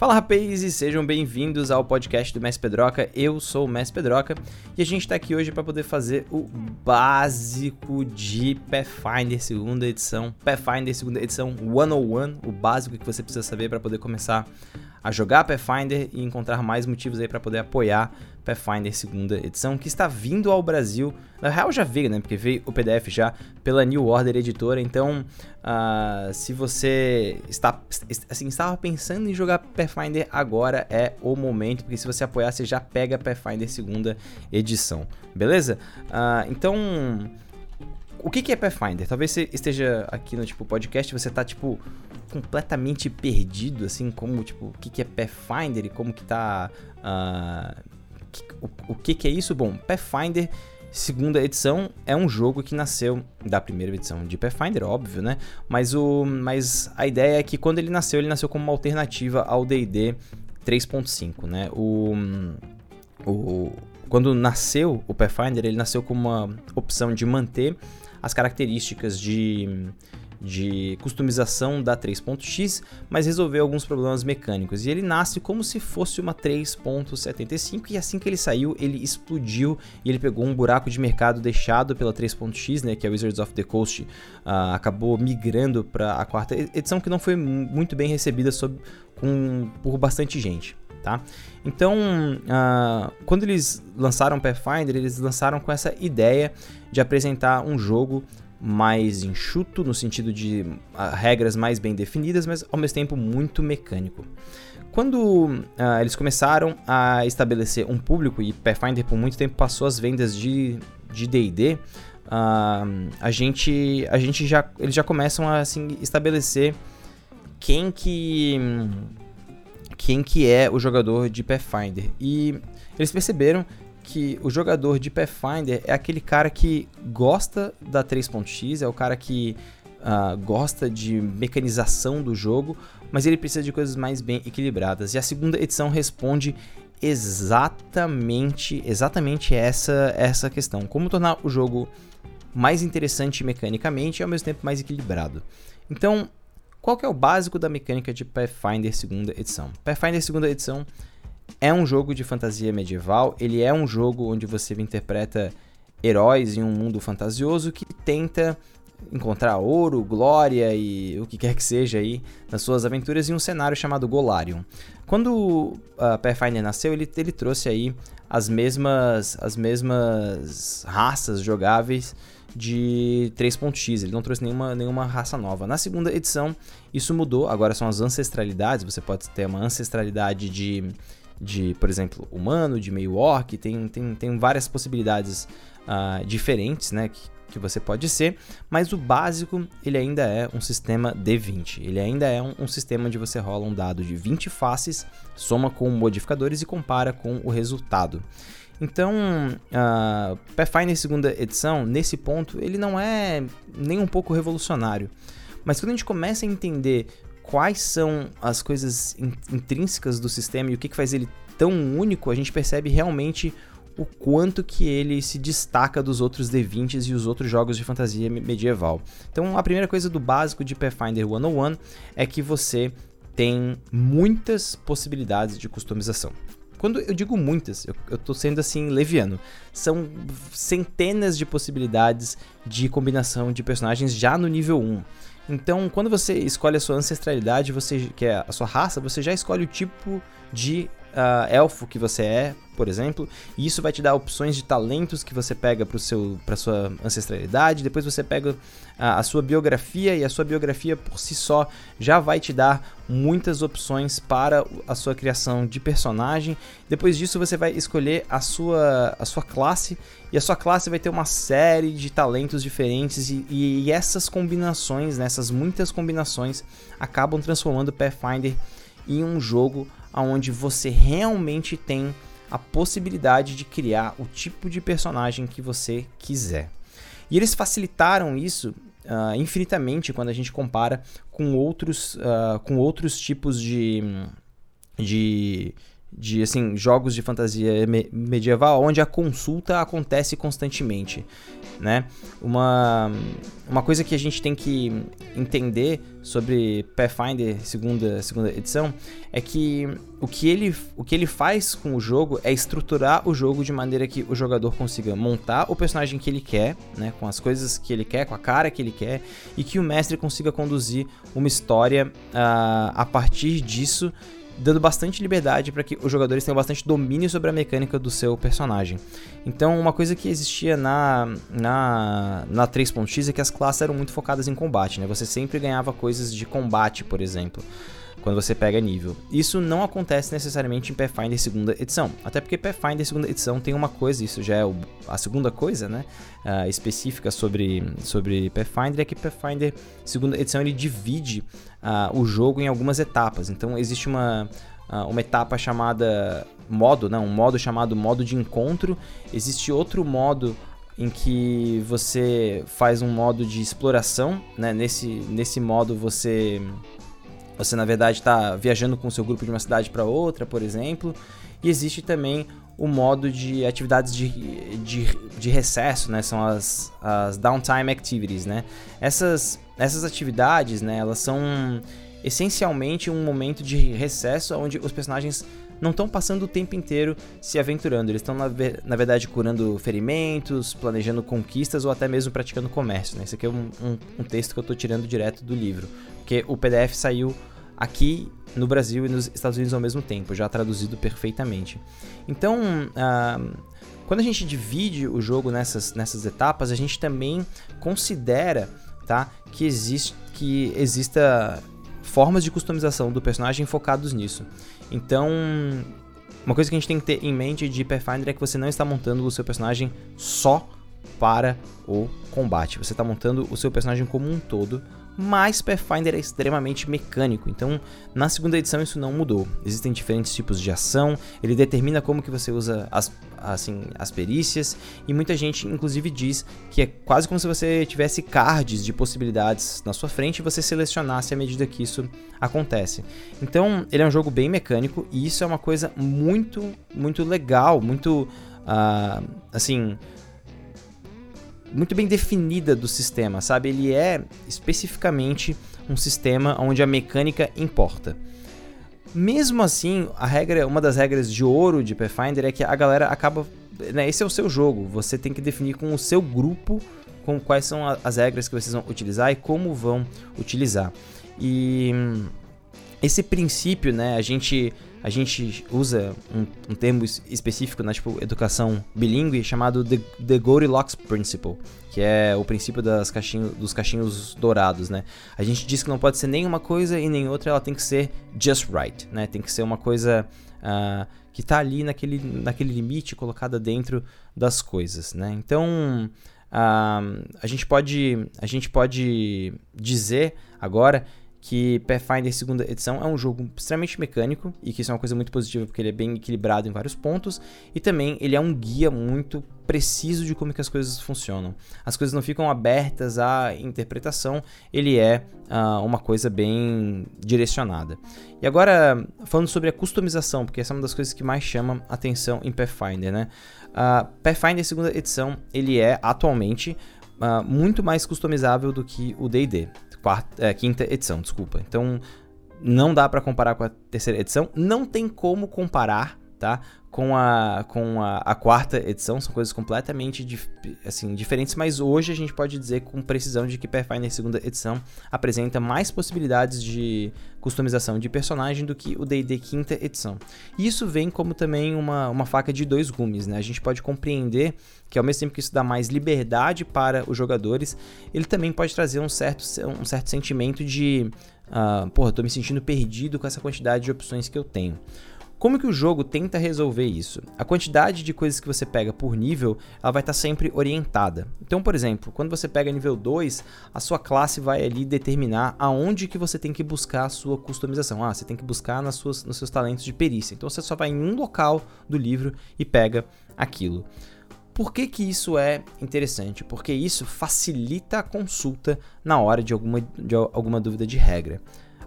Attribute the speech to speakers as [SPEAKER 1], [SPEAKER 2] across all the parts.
[SPEAKER 1] Fala rapazes sejam bem-vindos ao podcast do Mestre Pedroca. Eu sou o Mestre Pedroca e a gente está aqui hoje para poder fazer o básico de Pathfinder segunda edição. Pathfinder segunda edição 101, o básico que você precisa saber para poder começar a jogar Pathfinder e encontrar mais motivos aí para poder apoiar Pathfinder segunda edição, que está vindo ao Brasil. Na real já veio, né? Porque veio o PDF já pela New Order Editora. Então, uh, se você está, assim, estava pensando em jogar Pathfinder, agora é o momento, porque se você apoiar, você já pega Pathfinder segunda edição, beleza? Uh, então o que, que é Pathfinder? Talvez você esteja aqui no tipo podcast, você tá tipo completamente perdido, assim, como tipo o que, que é Pathfinder e como que tá uh, o, o que, que é isso? Bom, Pathfinder segunda edição é um jogo que nasceu da primeira edição de Pathfinder, óbvio, né? Mas, o, mas a ideia é que quando ele nasceu, ele nasceu como uma alternativa ao D&D 3.5, né? O, o, quando nasceu o Pathfinder, ele nasceu como uma opção de manter as características de de customização da 3.x, mas resolveu alguns problemas mecânicos. E ele nasce como se fosse uma 3.75 e assim que ele saiu, ele explodiu e ele pegou um buraco de mercado deixado pela 3.x, né, que é Wizards of the Coast, uh, acabou migrando para a quarta edição que não foi muito bem recebida sob, com, por bastante gente. Tá? Então, uh, quando eles lançaram Pathfinder, eles lançaram com essa ideia de apresentar um jogo mais enxuto, no sentido de uh, regras mais bem definidas, mas ao mesmo tempo muito mecânico. Quando uh, eles começaram a estabelecer um público, e Pathfinder por muito tempo passou as vendas de D&D, uh, a gente, a gente já, eles já começam a assim, estabelecer quem que, quem que é o jogador de Pathfinder. E eles perceberam que o jogador de Pathfinder é aquele cara que gosta da 3.x, é o cara que uh, gosta de mecanização do jogo, mas ele precisa de coisas mais bem equilibradas. E a segunda edição responde exatamente, exatamente essa essa questão. Como tornar o jogo mais interessante mecanicamente e ao mesmo tempo mais equilibrado. Então, qual que é o básico da mecânica de Pathfinder segunda edição? Pathfinder segunda edição é um jogo de fantasia medieval, ele é um jogo onde você interpreta heróis em um mundo fantasioso que tenta encontrar ouro, glória e o que quer que seja aí nas suas aventuras em um cenário chamado Golarion. Quando uh, Pathfinder nasceu, ele, ele trouxe aí as mesmas, as mesmas raças jogáveis de 3.x, ele não trouxe nenhuma, nenhuma raça nova. Na segunda edição, isso mudou, agora são as ancestralidades, você pode ter uma ancestralidade de de, por exemplo, humano, de meio orc, tem, tem, tem várias possibilidades uh, diferentes, né, que, que você pode ser, mas o básico, ele ainda é um sistema D20, ele ainda é um, um sistema onde você rola um dado de 20 faces, soma com modificadores e compara com o resultado. Então, uh, Pathfinder segunda edição, nesse ponto, ele não é nem um pouco revolucionário. Mas quando a gente começa a entender quais são as coisas intrínsecas do sistema e o que, que faz ele tão único, a gente percebe realmente o quanto que ele se destaca dos outros D20s e os outros jogos de fantasia medieval. Então, a primeira coisa do básico de Pathfinder 101 é que você tem muitas possibilidades de customização. Quando eu digo muitas, eu, eu tô sendo assim leviano. São centenas de possibilidades de combinação de personagens já no nível 1. Então, quando você escolhe a sua ancestralidade, você que é a sua raça, você já escolhe o tipo de uh, elfo que você é, por exemplo, e isso vai te dar opções de talentos que você pega para sua ancestralidade. Depois você pega a, a sua biografia e a sua biografia por si só já vai te dar muitas opções para a sua criação de personagem. Depois disso você vai escolher a sua, a sua classe e a sua classe vai ter uma série de talentos diferentes e, e essas combinações, né, essas muitas combinações acabam transformando Pathfinder em um jogo onde você realmente tem a possibilidade de criar o tipo de personagem que você quiser. E eles facilitaram isso uh, infinitamente quando a gente compara com outros, uh, com outros tipos de, de, de assim jogos de fantasia me medieval onde a consulta acontece constantemente né? Uma, uma coisa que a gente tem que entender sobre Pathfinder segunda segunda edição é que o que ele o que ele faz com o jogo é estruturar o jogo de maneira que o jogador consiga montar o personagem que ele quer né? Com as coisas que ele quer com a cara que ele quer e que o mestre consiga conduzir uma história uh, a partir disso dando bastante liberdade para que os jogadores tenham bastante domínio sobre a mecânica do seu personagem. Então, uma coisa que existia na, na, na 3.x é que as classes eram muito focadas em combate, né? Você sempre ganhava coisas de combate, por exemplo quando você pega nível. Isso não acontece necessariamente em Pathfinder segunda edição, até porque Pathfinder segunda edição tem uma coisa, isso já é o, a segunda coisa, né, uh, específica sobre, sobre Pathfinder, é que Pathfinder segunda edição ele divide uh, o jogo em algumas etapas. Então existe uma, uh, uma etapa chamada modo, né, um modo chamado modo de encontro, existe outro modo em que você faz um modo de exploração, né? Nesse, nesse modo você você, na verdade, está viajando com o seu grupo de uma cidade para outra, por exemplo. E existe também o modo de atividades de, de, de recesso, né? São as, as downtime activities, né? Essas, essas atividades, né? Elas são essencialmente um momento de recesso onde os personagens não estão passando o tempo inteiro se aventurando. Eles estão, na, na, verdade, curando ferimentos, planejando conquistas ou até mesmo praticando comércio. Né? Esse aqui é um, um, um texto que eu estou tirando direto do livro. Porque o PDF saiu aqui no Brasil e nos Estados Unidos ao mesmo tempo, já traduzido perfeitamente. Então, uh, quando a gente divide o jogo nessas, nessas etapas, a gente também considera tá, que, existe, que exista formas de customização do personagem focados nisso. Então, uma coisa que a gente tem que ter em mente de Pathfinder é que você não está montando o seu personagem só para o combate. Você está montando o seu personagem como um todo mas Pathfinder é extremamente mecânico, então na segunda edição isso não mudou. Existem diferentes tipos de ação, ele determina como que você usa as, assim, as perícias, e muita gente inclusive diz que é quase como se você tivesse cards de possibilidades na sua frente e você selecionasse à medida que isso acontece. Então ele é um jogo bem mecânico e isso é uma coisa muito, muito legal, muito uh, assim muito bem definida do sistema, sabe? Ele é especificamente um sistema onde a mecânica importa. Mesmo assim, a regra, uma das regras de ouro de Pathfinder é que a galera acaba, né, esse é o seu jogo, você tem que definir com o seu grupo com quais são as regras que vocês vão utilizar e como vão utilizar. E hum, esse princípio, né, a gente a gente usa um, um termo específico na tipo, educação bilíngue chamado the, the Goldilocks Principle, que é o princípio das caixinhos, dos cachinhos dourados, né? A gente diz que não pode ser nem uma coisa e nem outra, ela tem que ser just right, né? Tem que ser uma coisa uh, que está ali naquele, naquele limite colocada dentro das coisas, né? Então, uh, a, gente pode, a gente pode dizer agora que Pathfinder segunda edição é um jogo extremamente mecânico e que isso é uma coisa muito positiva porque ele é bem equilibrado em vários pontos e também ele é um guia muito preciso de como que as coisas funcionam. As coisas não ficam abertas à interpretação, ele é uh, uma coisa bem direcionada. E agora falando sobre a customização, porque essa é uma das coisas que mais chama atenção em Pathfinder, né? Uh, Pathfinder segunda edição ele é atualmente uh, muito mais customizável do que o D&D quarta, é, quinta edição, desculpa. Então não dá para comparar com a terceira edição, não tem como comparar, tá? Com a, com a, a quarta edição, são coisas completamente dif, assim, diferentes, mas hoje a gente pode dizer com precisão de que Pathfinder segunda edição apresenta mais possibilidades de customização de personagem do que o D&D quinta edição. E isso vem como também uma, uma faca de dois gumes, né? A gente pode compreender que ao mesmo tempo que isso dá mais liberdade para os jogadores, ele também pode trazer um certo, um certo sentimento de uh, porra, tô me sentindo perdido com essa quantidade de opções que eu tenho. Como que o jogo tenta resolver isso? A quantidade de coisas que você pega por nível, ela vai estar tá sempre orientada. Então, por exemplo, quando você pega nível 2, a sua classe vai ali determinar aonde que você tem que buscar a sua customização. Ah, você tem que buscar nas suas, nos seus talentos de perícia. Então você só vai em um local do livro e pega aquilo. Por que, que isso é interessante? Porque isso facilita a consulta na hora de alguma, de alguma dúvida de regra.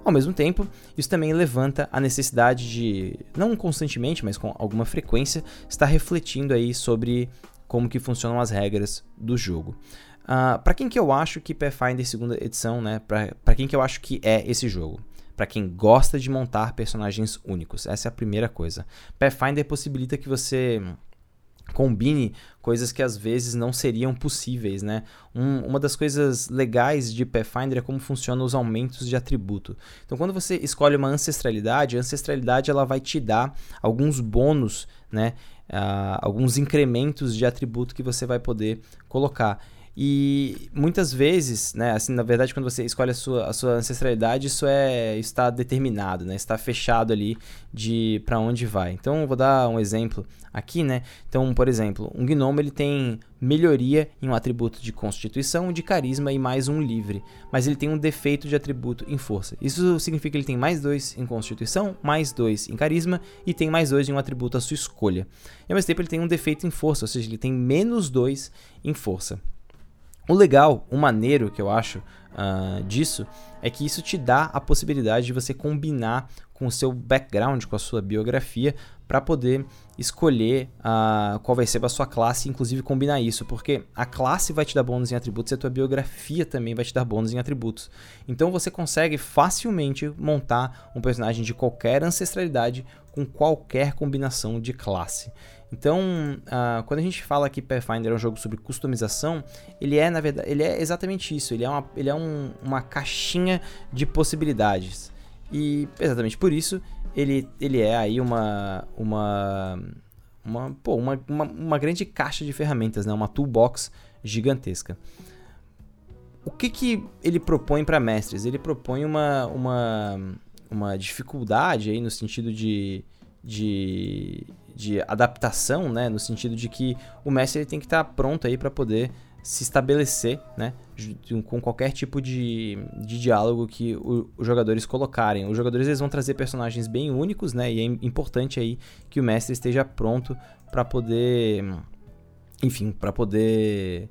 [SPEAKER 1] Ao mesmo tempo, isso também levanta a necessidade de, não constantemente, mas com alguma frequência, estar refletindo aí sobre como que funcionam as regras do jogo. Uh, ah, para quem que eu acho que Pathfinder segunda edição, né? Para quem que eu acho que é esse jogo? Para quem gosta de montar personagens únicos. Essa é a primeira coisa. Pathfinder possibilita que você combine coisas que às vezes não seriam possíveis, né? Um, uma das coisas legais de Pathfinder é como funcionam os aumentos de atributo. Então, quando você escolhe uma ancestralidade, a ancestralidade ela vai te dar alguns bônus, né? Uh, alguns incrementos de atributo que você vai poder colocar. E muitas vezes, né, assim, na verdade, quando você escolhe a sua, a sua ancestralidade, isso é está determinado, né? Está fechado ali de para onde vai. Então, vou dar um exemplo aqui, né? Então, por exemplo, um gnomo ele tem melhoria em um atributo de constituição, de carisma e mais um livre, mas ele tem um defeito de atributo em força. Isso significa que ele tem mais dois em constituição, mais dois em carisma e tem mais dois em um atributo à sua escolha. E ao mesmo tempo ele tem um defeito em força, ou seja, ele tem menos dois em força. O legal, o maneiro que eu acho uh, disso é que isso te dá a possibilidade de você combinar com o seu background, com a sua biografia, para poder escolher uh, qual vai ser a sua classe, inclusive combinar isso, porque a classe vai te dar bônus em atributos e a tua biografia também vai te dar bônus em atributos. Então você consegue facilmente montar um personagem de qualquer ancestralidade com qualquer combinação de classe. Então, uh, quando a gente fala que Pathfinder é um jogo sobre customização, ele é, na verdade, ele é exatamente isso. Ele é uma, ele é um, uma caixinha de possibilidades. E exatamente por isso, ele, ele é aí uma, uma, uma, pô, uma, uma, uma grande caixa de ferramentas, né? uma toolbox gigantesca. O que, que ele propõe para mestres? Ele propõe uma, uma, uma dificuldade aí no sentido de, de de adaptação, né, no sentido de que o mestre ele tem que estar pronto aí para poder se estabelecer, né, com qualquer tipo de, de diálogo que o, os jogadores colocarem. Os jogadores eles vão trazer personagens bem únicos, né, e é importante aí que o mestre esteja pronto para poder, enfim, para poder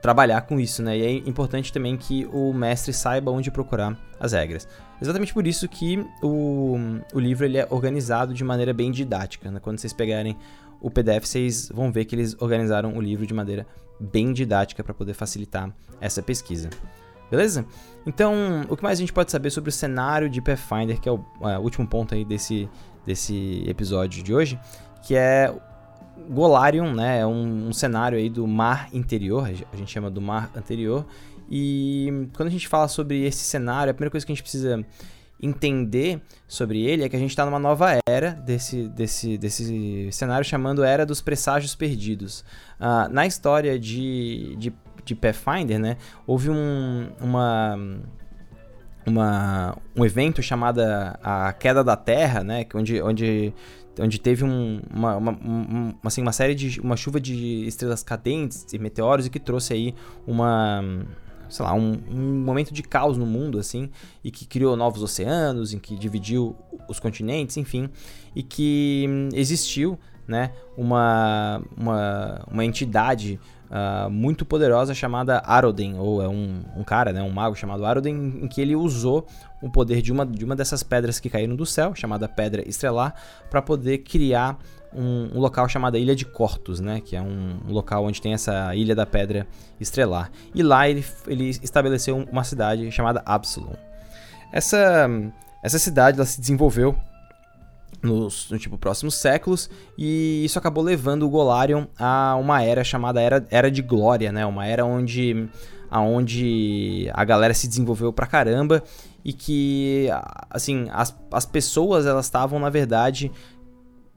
[SPEAKER 1] trabalhar com isso, né? E é importante também que o mestre saiba onde procurar as regras. Exatamente por isso que o, o livro ele é organizado de maneira bem didática. Né? Quando vocês pegarem o PDF, vocês vão ver que eles organizaram o livro de maneira bem didática para poder facilitar essa pesquisa. Beleza? Então, o que mais a gente pode saber sobre o cenário de Pathfinder, que é o é, último ponto aí desse, desse episódio de hoje, que é Golarion, né? É um, um cenário aí do mar interior, a gente chama do mar anterior, e quando a gente fala sobre esse cenário, a primeira coisa que a gente precisa entender sobre ele é que a gente está numa nova era desse, desse, desse cenário chamando Era dos Presságios Perdidos. Uh, na história de, de, de Pathfinder, né, houve um, uma, uma, um evento chamado a Queda da Terra, né, onde, onde onde teve um, uma, uma, assim, uma série de uma chuva de estrelas cadentes e meteoros e que trouxe aí uma sei lá, um, um, momento de caos no mundo, assim, e que criou novos oceanos, em que dividiu os continentes, enfim, e que hum, existiu, né, uma, uma, uma entidade uh, muito poderosa chamada Aroden, ou é um, um cara, né, um mago chamado Aroden, em que ele usou o poder de uma, de uma dessas pedras que caíram do céu, chamada Pedra Estrelar, para poder criar um, um, local chamado Ilha de Cortos, né? Que é um, um, local onde tem essa Ilha da Pedra Estrelar. E lá ele, ele estabeleceu uma cidade chamada Absalom. Essa, essa cidade ela se desenvolveu nos no, tipo, próximos séculos e isso acabou levando o Golarion a uma era chamada Era, era de Glória, né? Uma era onde, aonde a galera se desenvolveu pra caramba e que, assim, as, as pessoas elas estavam, na verdade,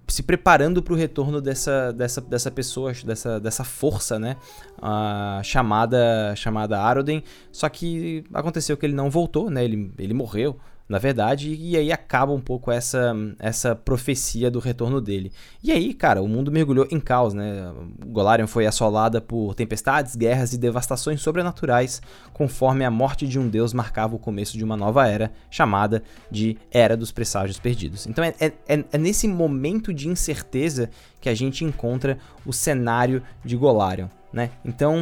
[SPEAKER 1] se preparando para o retorno dessa, dessa, dessa pessoa, dessa, dessa força, né? Uh, chamada chamada Aroden. Só que aconteceu que ele não voltou, né? Ele, ele morreu na verdade, e aí acaba um pouco essa, essa profecia do retorno dele. E aí, cara, o mundo mergulhou em caos, né? Golarion foi assolada por tempestades, guerras e devastações sobrenaturais, conforme a morte de um deus marcava o começo de uma nova era, chamada de Era dos Presságios Perdidos. Então é, é, é nesse momento de incerteza que a gente encontra o cenário de Golarion. Né? Então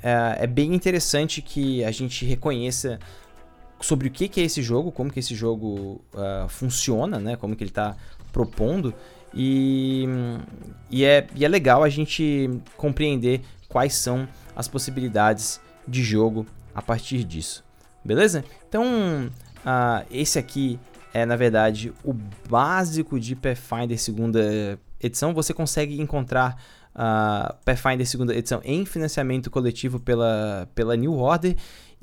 [SPEAKER 1] é, é bem interessante que a gente reconheça sobre o que, que é esse jogo, como que esse jogo uh, funciona, né? Como que ele está propondo. E, e, é, e é legal a gente compreender quais são as possibilidades de jogo a partir disso. Beleza? Então, uh, esse aqui é, na verdade, o básico de Pathfinder segunda edição. Você consegue encontrar uh, Pathfinder segunda edição em financiamento coletivo pela, pela New Order.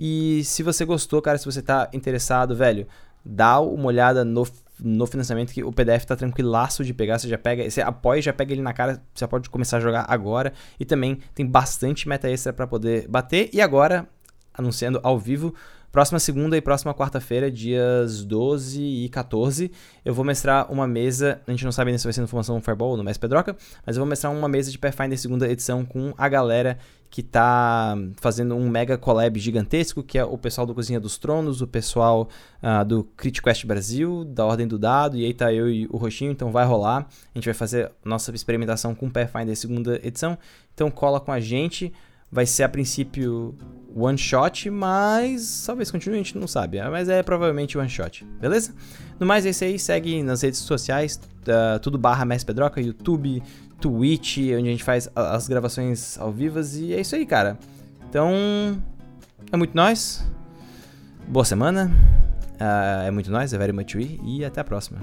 [SPEAKER 1] E se você gostou, cara, se você tá interessado, velho, dá uma olhada no, no financiamento que o PDF tá tranquilaço de pegar. Você já pega, você apoia, já pega ele na cara, você pode começar a jogar agora. E também tem bastante meta extra para poder bater. E agora, anunciando ao vivo, Próxima segunda e próxima quarta-feira, dias 12 e 14, eu vou mestrar uma mesa. A gente não sabe ainda se vai ser no Formação Fireball ou no Mestre Pedroca, mas eu vou mestrar uma mesa de Pathfinder segunda edição com a galera que tá fazendo um mega collab gigantesco, que é o pessoal do Cozinha dos Tronos, o pessoal uh, do Crit Quest Brasil, da Ordem do Dado, e aí tá eu e o Roxinho, então vai rolar. A gente vai fazer nossa experimentação com Pathfinder segunda edição, então cola com a gente. Vai ser a princípio one shot, mas talvez continue, a gente não sabe. Ah, mas é provavelmente one shot, beleza? No mais é isso aí, segue nas redes sociais, uh, tudo barra Mestre Pedroca, YouTube, Twitch, onde a gente faz as gravações ao vivo. E é isso aí, cara. Então, é muito nós. Boa semana. Uh, é muito nós, é very much we. E até a próxima.